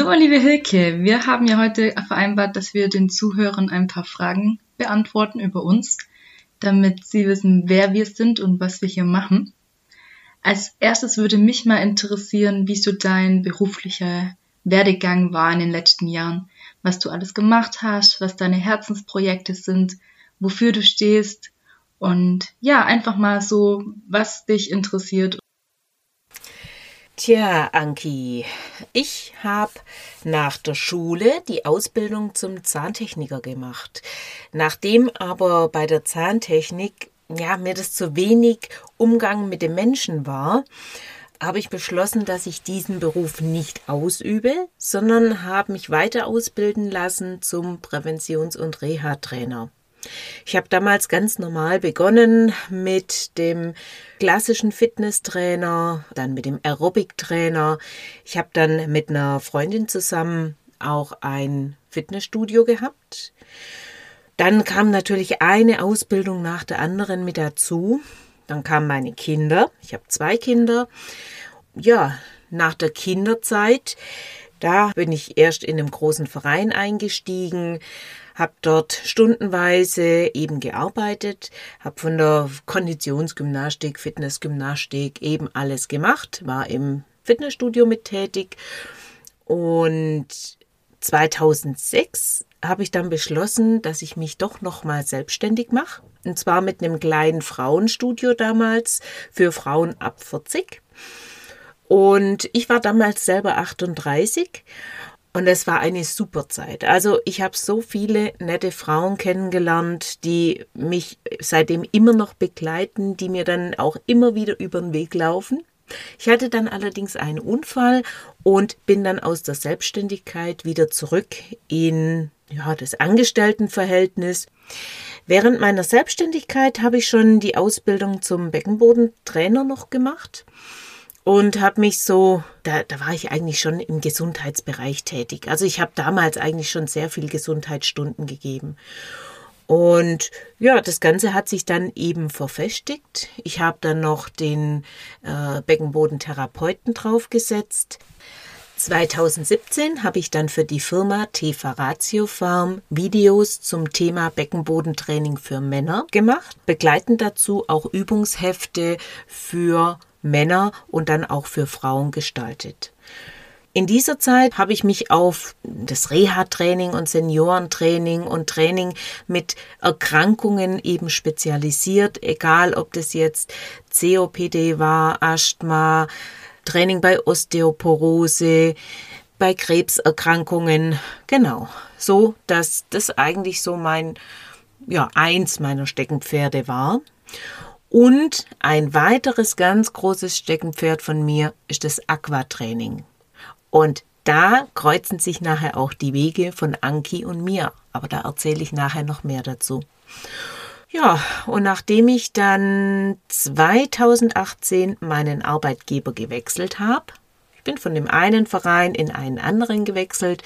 So, liebe Hilke, wir haben ja heute vereinbart, dass wir den Zuhörern ein paar Fragen beantworten über uns, damit sie wissen, wer wir sind und was wir hier machen. Als erstes würde mich mal interessieren, wie so dein beruflicher Werdegang war in den letzten Jahren, was du alles gemacht hast, was deine Herzensprojekte sind, wofür du stehst und ja, einfach mal so, was dich interessiert Tja, Anki, ich habe nach der Schule die Ausbildung zum Zahntechniker gemacht. Nachdem aber bei der Zahntechnik ja mir das zu wenig Umgang mit den Menschen war, habe ich beschlossen, dass ich diesen Beruf nicht ausübe, sondern habe mich weiter ausbilden lassen zum Präventions- und Reha-Trainer. Ich habe damals ganz normal begonnen mit dem klassischen Fitnesstrainer, dann mit dem Aerobic-Trainer. Ich habe dann mit einer Freundin zusammen auch ein Fitnessstudio gehabt. Dann kam natürlich eine Ausbildung nach der anderen mit dazu. Dann kamen meine Kinder. Ich habe zwei Kinder. Ja, nach der Kinderzeit, da bin ich erst in einem großen Verein eingestiegen, habe dort stundenweise eben gearbeitet, habe von der Konditionsgymnastik, Fitnessgymnastik eben alles gemacht, war im Fitnessstudio mit tätig. Und 2006 habe ich dann beschlossen, dass ich mich doch noch mal selbstständig mache und zwar mit einem kleinen Frauenstudio damals für Frauen ab 40. Und ich war damals selber 38 und es war eine super Zeit. Also ich habe so viele nette Frauen kennengelernt, die mich seitdem immer noch begleiten, die mir dann auch immer wieder über den Weg laufen. Ich hatte dann allerdings einen Unfall und bin dann aus der Selbstständigkeit wieder zurück in ja, das Angestelltenverhältnis. Während meiner Selbstständigkeit habe ich schon die Ausbildung zum Beckenbodentrainer noch gemacht und habe mich so, da, da war ich eigentlich schon im Gesundheitsbereich tätig. Also ich habe damals eigentlich schon sehr viel Gesundheitsstunden gegeben. Und ja, das Ganze hat sich dann eben verfestigt. Ich habe dann noch den äh, Beckenbodentherapeuten draufgesetzt. 2017 habe ich dann für die Firma Teva Ratio Farm Videos zum Thema Beckenbodentraining für Männer gemacht, begleitend dazu auch Übungshefte für Männer und dann auch für Frauen gestaltet. In dieser Zeit habe ich mich auf das Reha-Training und Seniorentraining und Training mit Erkrankungen eben spezialisiert, egal ob das jetzt COPD war, Asthma, Training bei Osteoporose, bei Krebserkrankungen, genau, so dass das eigentlich so mein ja eins meiner Steckenpferde war. Und ein weiteres ganz großes Steckenpferd von mir ist das Aquatraining. Und da kreuzen sich nachher auch die Wege von Anki und mir. Aber da erzähle ich nachher noch mehr dazu. Ja, und nachdem ich dann 2018 meinen Arbeitgeber gewechselt habe, ich bin von dem einen Verein in einen anderen gewechselt,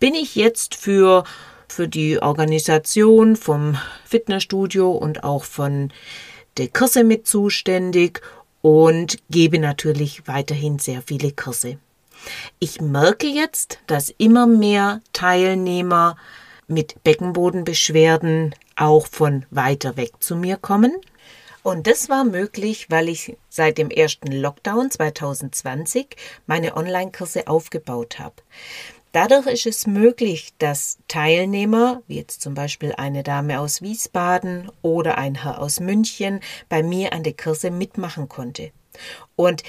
bin ich jetzt für, für die Organisation vom Fitnessstudio und auch von der Kurse mit zuständig und gebe natürlich weiterhin sehr viele Kurse. Ich merke jetzt, dass immer mehr Teilnehmer mit Beckenbodenbeschwerden auch von weiter weg zu mir kommen. Und das war möglich, weil ich seit dem ersten Lockdown 2020 meine Online-Kurse aufgebaut habe. Dadurch ist es möglich, dass Teilnehmer, wie jetzt zum Beispiel eine Dame aus Wiesbaden oder ein Herr aus München, bei mir an der Kurse mitmachen konnte. Und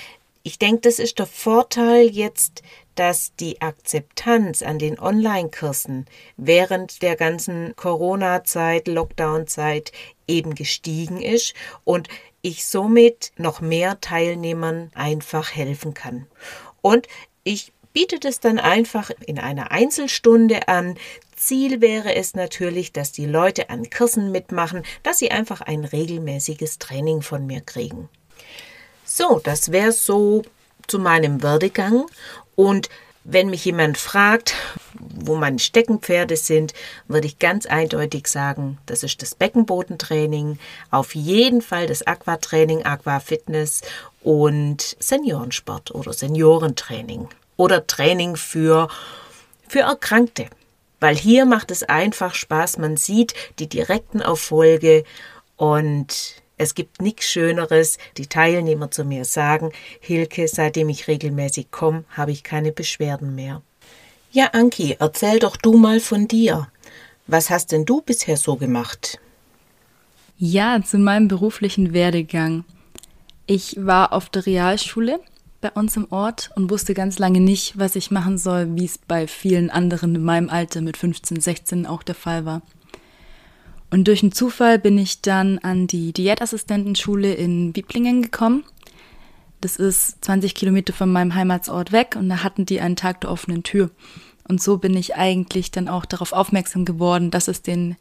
ich denke, das ist der Vorteil jetzt, dass die Akzeptanz an den Online-Kursen während der ganzen Corona-Zeit, Lockdown-Zeit eben gestiegen ist und ich somit noch mehr Teilnehmern einfach helfen kann. Und ich bietet es dann einfach in einer Einzelstunde an. Ziel wäre es natürlich, dass die Leute an Kursen mitmachen, dass sie einfach ein regelmäßiges Training von mir kriegen. So, das wäre so zu meinem Werdegang und wenn mich jemand fragt, wo meine Steckenpferde sind, würde ich ganz eindeutig sagen, das ist das Beckenbodentraining, auf jeden Fall das Aquatraining, Aquafitness und Seniorensport oder Seniorentraining. Oder Training für, für Erkrankte. Weil hier macht es einfach Spaß, man sieht die direkten Erfolge und es gibt nichts Schöneres. Die Teilnehmer zu mir sagen, Hilke, seitdem ich regelmäßig komme, habe ich keine Beschwerden mehr. Ja, Anki, erzähl doch du mal von dir. Was hast denn du bisher so gemacht? Ja, zu meinem beruflichen Werdegang. Ich war auf der Realschule bei uns im Ort und wusste ganz lange nicht, was ich machen soll, wie es bei vielen anderen in meinem Alter mit 15, 16 auch der Fall war. Und durch einen Zufall bin ich dann an die Diätassistentenschule in Wieblingen gekommen. Das ist 20 Kilometer von meinem Heimatsort weg und da hatten die einen Tag der offenen Tür. Und so bin ich eigentlich dann auch darauf aufmerksam geworden, dass es den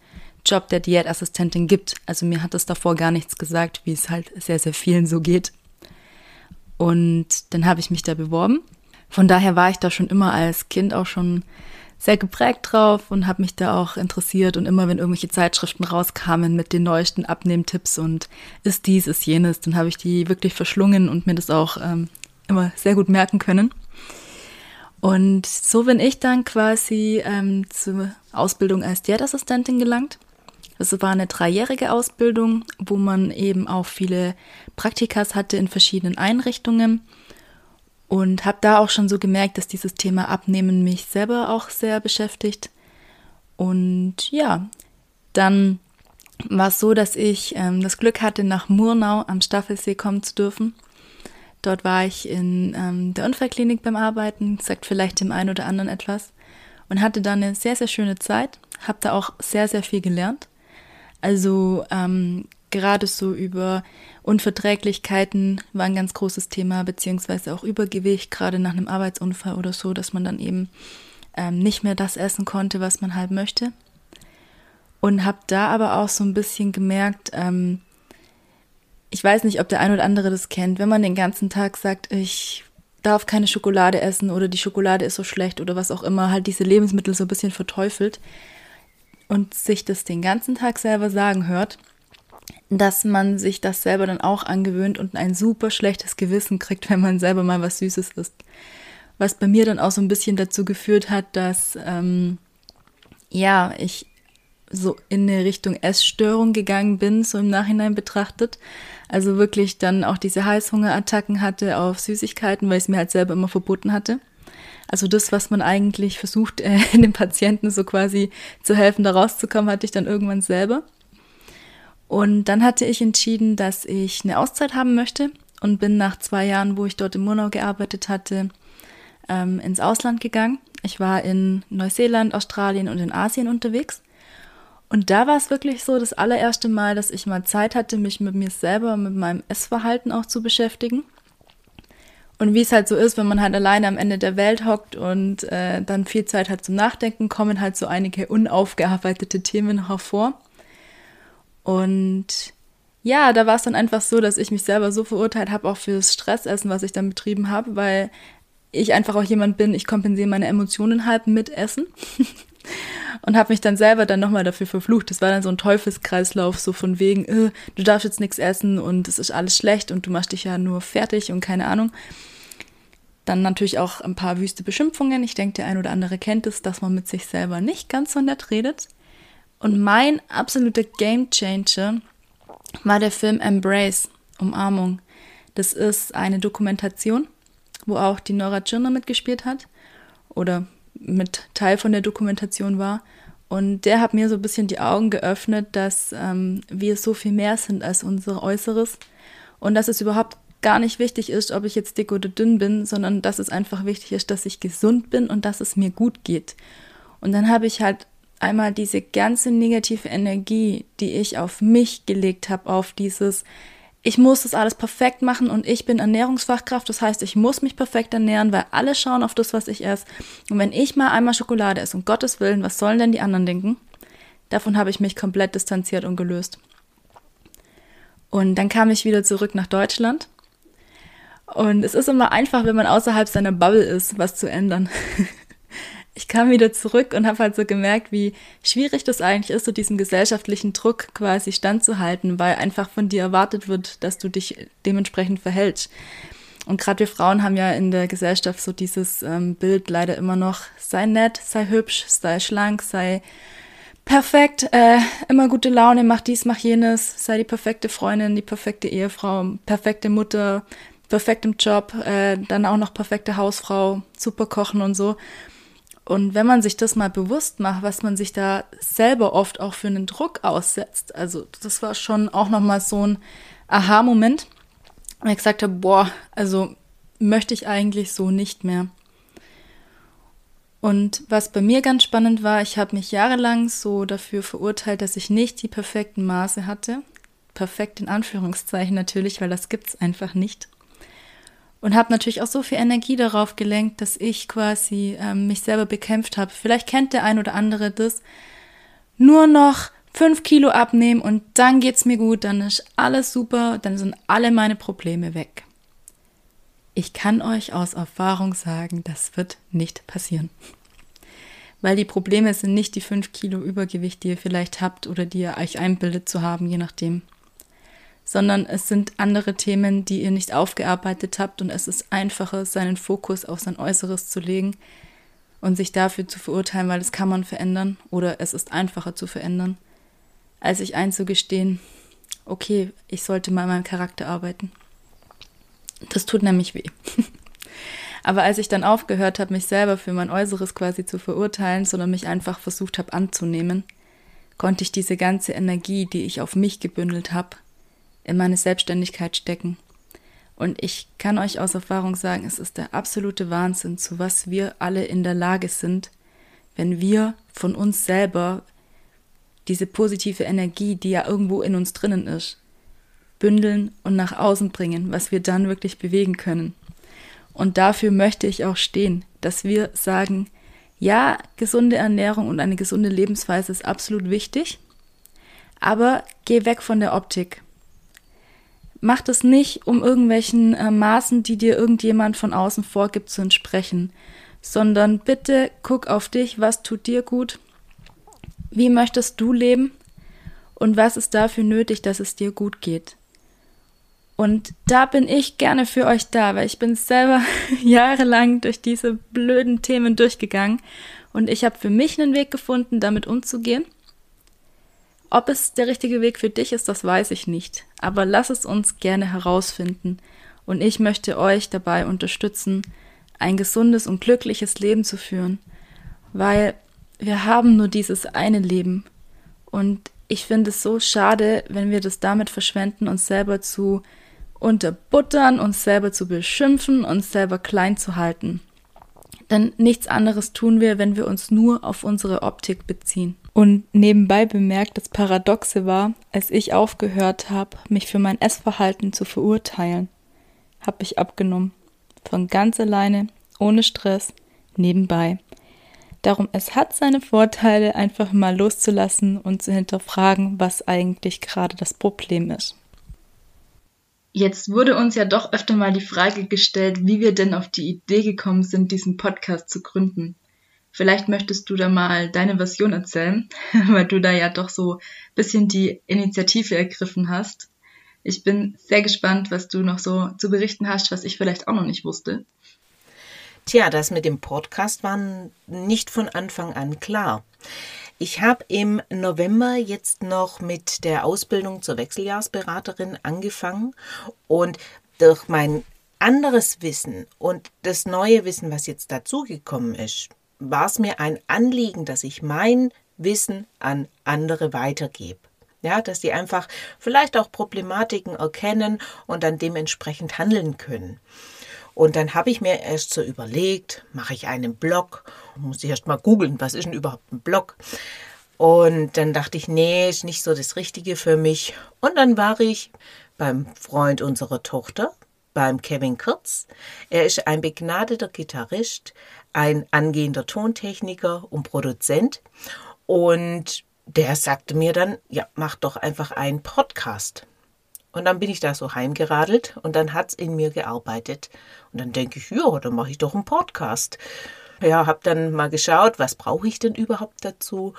Job der Diätassistentin gibt. Also mir hat es davor gar nichts gesagt, wie es halt sehr, sehr vielen so geht. Und dann habe ich mich da beworben. Von daher war ich da schon immer als Kind auch schon sehr geprägt drauf und habe mich da auch interessiert und immer wenn irgendwelche Zeitschriften rauskamen mit den neuesten Abnehmtipps und ist dies, ist jenes, dann habe ich die wirklich verschlungen und mir das auch ähm, immer sehr gut merken können. Und so bin ich dann quasi ähm, zur Ausbildung als Diätassistentin gelangt. Das war eine dreijährige Ausbildung, wo man eben auch viele Praktikas hatte in verschiedenen Einrichtungen und habe da auch schon so gemerkt, dass dieses Thema Abnehmen mich selber auch sehr beschäftigt. Und ja, dann war es so, dass ich ähm, das Glück hatte, nach Murnau am Staffelsee kommen zu dürfen. Dort war ich in ähm, der Unfallklinik beim Arbeiten, sagt vielleicht dem einen oder anderen etwas, und hatte da eine sehr, sehr schöne Zeit, habe da auch sehr, sehr viel gelernt. Also ähm, gerade so über Unverträglichkeiten war ein ganz großes Thema, beziehungsweise auch Übergewicht, gerade nach einem Arbeitsunfall oder so, dass man dann eben ähm, nicht mehr das essen konnte, was man halt möchte. Und habe da aber auch so ein bisschen gemerkt, ähm, ich weiß nicht, ob der ein oder andere das kennt, wenn man den ganzen Tag sagt, ich darf keine Schokolade essen oder die Schokolade ist so schlecht oder was auch immer, halt diese Lebensmittel so ein bisschen verteufelt, und sich das den ganzen Tag selber sagen hört, dass man sich das selber dann auch angewöhnt und ein super schlechtes Gewissen kriegt, wenn man selber mal was Süßes isst. Was bei mir dann auch so ein bisschen dazu geführt hat, dass ähm, ja, ich so in eine Richtung Essstörung gegangen bin, so im Nachhinein betrachtet. Also wirklich dann auch diese Heißhungerattacken hatte auf Süßigkeiten, weil ich es mir halt selber immer verboten hatte. Also das, was man eigentlich versucht, äh, dem Patienten so quasi zu helfen, da rauszukommen, hatte ich dann irgendwann selber. Und dann hatte ich entschieden, dass ich eine Auszeit haben möchte und bin nach zwei Jahren, wo ich dort im Murnau gearbeitet hatte, ähm, ins Ausland gegangen. Ich war in Neuseeland, Australien und in Asien unterwegs. Und da war es wirklich so das allererste Mal, dass ich mal Zeit hatte, mich mit mir selber, mit meinem Essverhalten auch zu beschäftigen. Und wie es halt so ist, wenn man halt alleine am Ende der Welt hockt und äh, dann viel Zeit hat zum Nachdenken, kommen halt so einige unaufgearbeitete Themen hervor. Und ja, da war es dann einfach so, dass ich mich selber so verurteilt habe, auch fürs Stressessen, was ich dann betrieben habe, weil ich einfach auch jemand bin, ich kompensiere meine Emotionen halb mit Essen. und habe mich dann selber dann nochmal dafür verflucht. Das war dann so ein Teufelskreislauf, so von wegen, äh, du darfst jetzt nichts essen und es ist alles schlecht und du machst dich ja nur fertig und keine Ahnung. Dann natürlich auch ein paar wüste Beschimpfungen. Ich denke, der ein oder andere kennt es, dass man mit sich selber nicht ganz so nett redet. Und mein absoluter Gamechanger war der Film Embrace, Umarmung. Das ist eine Dokumentation, wo auch die Nora Tschirner mitgespielt hat. Oder mit Teil von der Dokumentation war. Und der hat mir so ein bisschen die Augen geöffnet, dass ähm, wir so viel mehr sind als unser Äußeres und dass es überhaupt gar nicht wichtig ist, ob ich jetzt dick oder dünn bin, sondern dass es einfach wichtig ist, dass ich gesund bin und dass es mir gut geht. Und dann habe ich halt einmal diese ganze negative Energie, die ich auf mich gelegt habe, auf dieses, ich muss das alles perfekt machen und ich bin Ernährungsfachkraft, das heißt, ich muss mich perfekt ernähren, weil alle schauen auf das, was ich esse. Und wenn ich mal einmal Schokolade esse, um Gottes Willen, was sollen denn die anderen denken? Davon habe ich mich komplett distanziert und gelöst. Und dann kam ich wieder zurück nach Deutschland. Und es ist immer einfach, wenn man außerhalb seiner Bubble ist, was zu ändern. ich kam wieder zurück und habe halt so gemerkt, wie schwierig das eigentlich ist, so diesem gesellschaftlichen Druck quasi standzuhalten, weil einfach von dir erwartet wird, dass du dich dementsprechend verhältst. Und gerade wir Frauen haben ja in der Gesellschaft so dieses ähm, Bild leider immer noch, sei nett, sei hübsch, sei schlank, sei perfekt, äh, immer gute Laune, mach dies, mach jenes, sei die perfekte Freundin, die perfekte Ehefrau, perfekte Mutter, perfekt im Job, äh, dann auch noch perfekte Hausfrau, super kochen und so. Und wenn man sich das mal bewusst macht, was man sich da selber oft auch für einen Druck aussetzt, also das war schon auch nochmal so ein Aha-Moment, wo ich gesagt habe, boah, also möchte ich eigentlich so nicht mehr. Und was bei mir ganz spannend war, ich habe mich jahrelang so dafür verurteilt, dass ich nicht die perfekten Maße hatte. Perfekt in Anführungszeichen natürlich, weil das gibt's einfach nicht und habe natürlich auch so viel Energie darauf gelenkt, dass ich quasi ähm, mich selber bekämpft habe. Vielleicht kennt der ein oder andere das. Nur noch fünf Kilo abnehmen und dann geht's mir gut, dann ist alles super, dann sind alle meine Probleme weg. Ich kann euch aus Erfahrung sagen, das wird nicht passieren. Weil die Probleme sind nicht die fünf Kilo Übergewicht, die ihr vielleicht habt oder die ihr euch einbildet zu haben, je nachdem sondern es sind andere Themen, die ihr nicht aufgearbeitet habt und es ist einfacher, seinen Fokus auf sein Äußeres zu legen und sich dafür zu verurteilen, weil das kann man verändern oder es ist einfacher zu verändern, als sich einzugestehen, okay, ich sollte mal an meinem Charakter arbeiten. Das tut nämlich weh. Aber als ich dann aufgehört habe, mich selber für mein Äußeres quasi zu verurteilen, sondern mich einfach versucht habe anzunehmen, konnte ich diese ganze Energie, die ich auf mich gebündelt habe, in meine Selbstständigkeit stecken. Und ich kann euch aus Erfahrung sagen, es ist der absolute Wahnsinn, zu was wir alle in der Lage sind, wenn wir von uns selber diese positive Energie, die ja irgendwo in uns drinnen ist, bündeln und nach außen bringen, was wir dann wirklich bewegen können. Und dafür möchte ich auch stehen, dass wir sagen, ja, gesunde Ernährung und eine gesunde Lebensweise ist absolut wichtig, aber geh weg von der Optik. Mach das nicht, um irgendwelchen äh, Maßen, die dir irgendjemand von außen vorgibt, zu entsprechen, sondern bitte guck auf dich, was tut dir gut, wie möchtest du leben und was ist dafür nötig, dass es dir gut geht. Und da bin ich gerne für euch da, weil ich bin selber jahrelang durch diese blöden Themen durchgegangen und ich habe für mich einen Weg gefunden, damit umzugehen. Ob es der richtige Weg für dich ist, das weiß ich nicht. Aber lass es uns gerne herausfinden. Und ich möchte euch dabei unterstützen, ein gesundes und glückliches Leben zu führen. Weil wir haben nur dieses eine Leben. Und ich finde es so schade, wenn wir das damit verschwenden, uns selber zu unterbuttern, uns selber zu beschimpfen, uns selber klein zu halten. Denn nichts anderes tun wir, wenn wir uns nur auf unsere Optik beziehen. Und nebenbei bemerkt, das Paradoxe war, als ich aufgehört habe, mich für mein Essverhalten zu verurteilen, habe ich abgenommen. Von ganz alleine, ohne Stress, nebenbei. Darum, es hat seine Vorteile, einfach mal loszulassen und zu hinterfragen, was eigentlich gerade das Problem ist. Jetzt wurde uns ja doch öfter mal die Frage gestellt, wie wir denn auf die Idee gekommen sind, diesen Podcast zu gründen. Vielleicht möchtest du da mal deine Version erzählen, weil du da ja doch so ein bisschen die Initiative ergriffen hast. Ich bin sehr gespannt, was du noch so zu berichten hast, was ich vielleicht auch noch nicht wusste. Tja, das mit dem Podcast war nicht von Anfang an klar. Ich habe im November jetzt noch mit der Ausbildung zur Wechseljahrsberaterin angefangen und durch mein anderes Wissen und das neue Wissen, was jetzt dazugekommen ist, war es mir ein Anliegen, dass ich mein Wissen an andere weitergebe. Ja, dass die einfach vielleicht auch Problematiken erkennen und dann dementsprechend handeln können. Und dann habe ich mir erst so überlegt, mache ich einen Blog? Muss ich erst mal googeln, was ist denn überhaupt ein Blog? Und dann dachte ich, nee, ist nicht so das Richtige für mich. Und dann war ich beim Freund unserer Tochter, beim Kevin Kurz. Er ist ein begnadeter Gitarrist, ein angehender Tontechniker und Produzent. Und der sagte mir dann, ja, mach doch einfach einen Podcast. Und dann bin ich da so heimgeradelt und dann hat es in mir gearbeitet. Und dann denke ich, ja, dann mache ich doch einen Podcast. Ja, habe dann mal geschaut, was brauche ich denn überhaupt dazu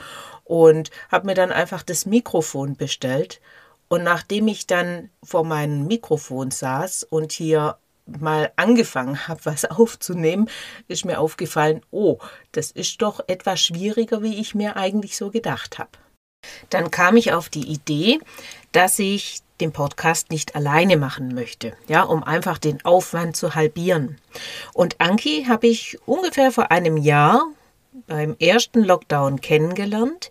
und habe mir dann einfach das Mikrofon bestellt. Und nachdem ich dann vor meinem Mikrofon saß und hier mal angefangen habe, was aufzunehmen, ist mir aufgefallen, oh, das ist doch etwas schwieriger, wie ich mir eigentlich so gedacht habe. Dann kam ich auf die Idee, dass ich den Podcast nicht alleine machen möchte, ja, um einfach den Aufwand zu halbieren. Und Anki habe ich ungefähr vor einem Jahr beim ersten Lockdown kennengelernt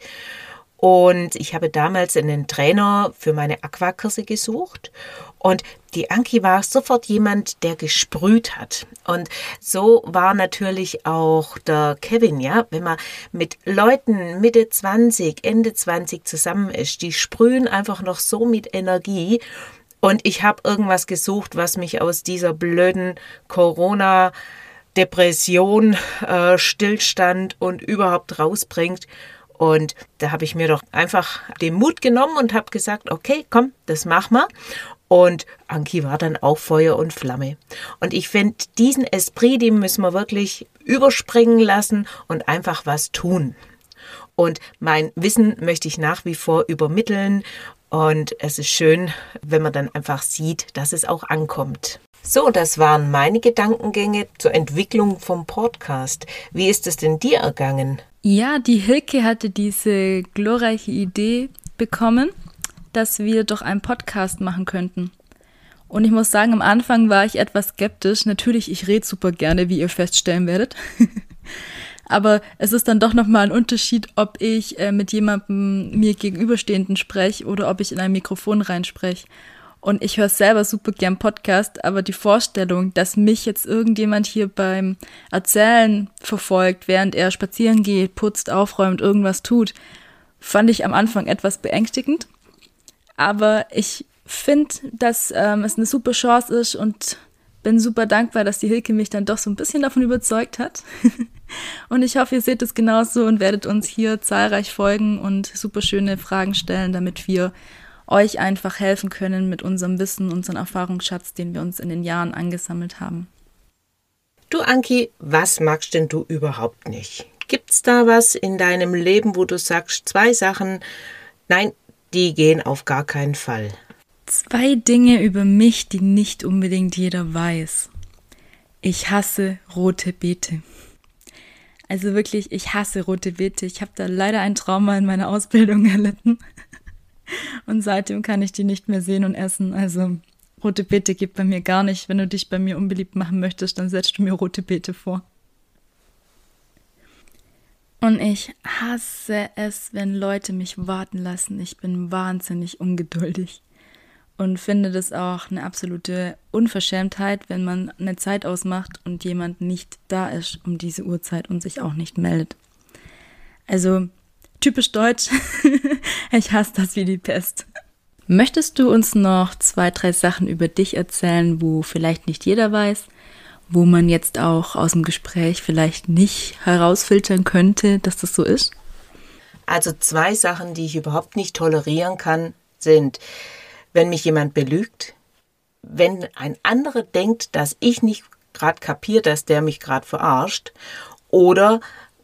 und ich habe damals einen Trainer für meine Aquakurse gesucht. Und die Anki war sofort jemand, der gesprüht hat. Und so war natürlich auch der Kevin, ja. Wenn man mit Leuten Mitte 20, Ende 20 zusammen ist, die sprühen einfach noch so mit Energie. Und ich habe irgendwas gesucht, was mich aus dieser blöden Corona- Depression, äh, Stillstand und überhaupt rausbringt. Und da habe ich mir doch einfach den Mut genommen und habe gesagt, okay, komm, das machen wir. Und Anki war dann auch Feuer und Flamme. Und ich finde, diesen Esprit, den müssen wir wirklich überspringen lassen und einfach was tun. Und mein Wissen möchte ich nach wie vor übermitteln. Und es ist schön, wenn man dann einfach sieht, dass es auch ankommt. So, das waren meine Gedankengänge zur Entwicklung vom Podcast. Wie ist es denn dir ergangen? Ja, die Hilke hatte diese glorreiche Idee bekommen, dass wir doch einen Podcast machen könnten. Und ich muss sagen, am Anfang war ich etwas skeptisch. Natürlich, ich rede super gerne, wie ihr feststellen werdet. Aber es ist dann doch nochmal ein Unterschied, ob ich äh, mit jemandem mir gegenüberstehenden spreche oder ob ich in ein Mikrofon reinspreche. Und ich höre selber super gern Podcast, aber die Vorstellung, dass mich jetzt irgendjemand hier beim Erzählen verfolgt, während er spazieren geht, putzt, aufräumt, irgendwas tut, fand ich am Anfang etwas beängstigend. Aber ich finde, dass ähm, es eine super Chance ist und bin super dankbar, dass die Hilke mich dann doch so ein bisschen davon überzeugt hat. und ich hoffe, ihr seht es genauso und werdet uns hier zahlreich folgen und super schöne Fragen stellen, damit wir euch einfach helfen können mit unserem Wissen, unserem Erfahrungsschatz, den wir uns in den Jahren angesammelt haben. Du Anki, was magst denn du überhaupt nicht? Gibt's da was in deinem Leben, wo du sagst, zwei Sachen, nein, die gehen auf gar keinen Fall? Zwei Dinge über mich, die nicht unbedingt jeder weiß. Ich hasse rote Beete. Also wirklich, ich hasse rote Beete. Ich habe da leider ein Trauma in meiner Ausbildung erlitten. Und seitdem kann ich die nicht mehr sehen und essen. Also rote Beete gibt bei mir gar nicht. Wenn du dich bei mir unbeliebt machen möchtest, dann setzt du mir rote Beete vor. Und ich hasse es, wenn Leute mich warten lassen. Ich bin wahnsinnig ungeduldig und finde das auch eine absolute Unverschämtheit, wenn man eine Zeit ausmacht und jemand nicht da ist um diese Uhrzeit und sich auch nicht meldet. Also typisch deutsch. ich hasse das wie die Pest. Möchtest du uns noch zwei, drei Sachen über dich erzählen, wo vielleicht nicht jeder weiß, wo man jetzt auch aus dem Gespräch vielleicht nicht herausfiltern könnte, dass das so ist? Also zwei Sachen, die ich überhaupt nicht tolerieren kann, sind, wenn mich jemand belügt, wenn ein anderer denkt, dass ich nicht gerade kapiere, dass der mich gerade verarscht, oder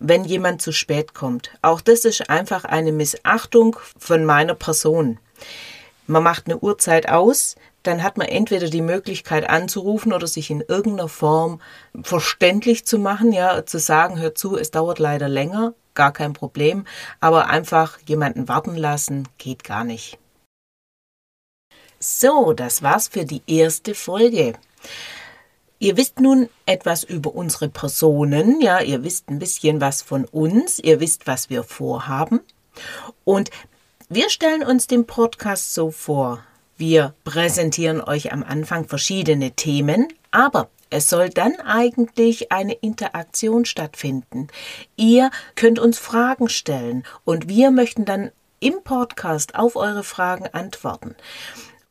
wenn jemand zu spät kommt. Auch das ist einfach eine Missachtung von meiner Person. Man macht eine Uhrzeit aus, dann hat man entweder die Möglichkeit anzurufen oder sich in irgendeiner Form verständlich zu machen, ja, zu sagen, hör zu, es dauert leider länger, gar kein Problem, aber einfach jemanden warten lassen geht gar nicht. So, das war's für die erste Folge. Ihr wisst nun etwas über unsere Personen, ja, ihr wisst ein bisschen was von uns, ihr wisst, was wir vorhaben. Und wir stellen uns den Podcast so vor. Wir präsentieren euch am Anfang verschiedene Themen, aber es soll dann eigentlich eine Interaktion stattfinden. Ihr könnt uns Fragen stellen und wir möchten dann im Podcast auf eure Fragen antworten.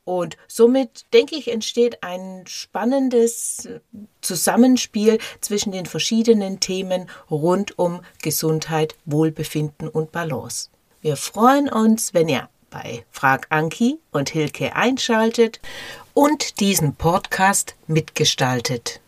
Und somit, denke ich, entsteht ein spannendes Zusammenspiel zwischen den verschiedenen Themen rund um Gesundheit, Wohlbefinden und Balance. Wir freuen uns, wenn ihr bei Frag Anki und Hilke einschaltet und diesen Podcast mitgestaltet.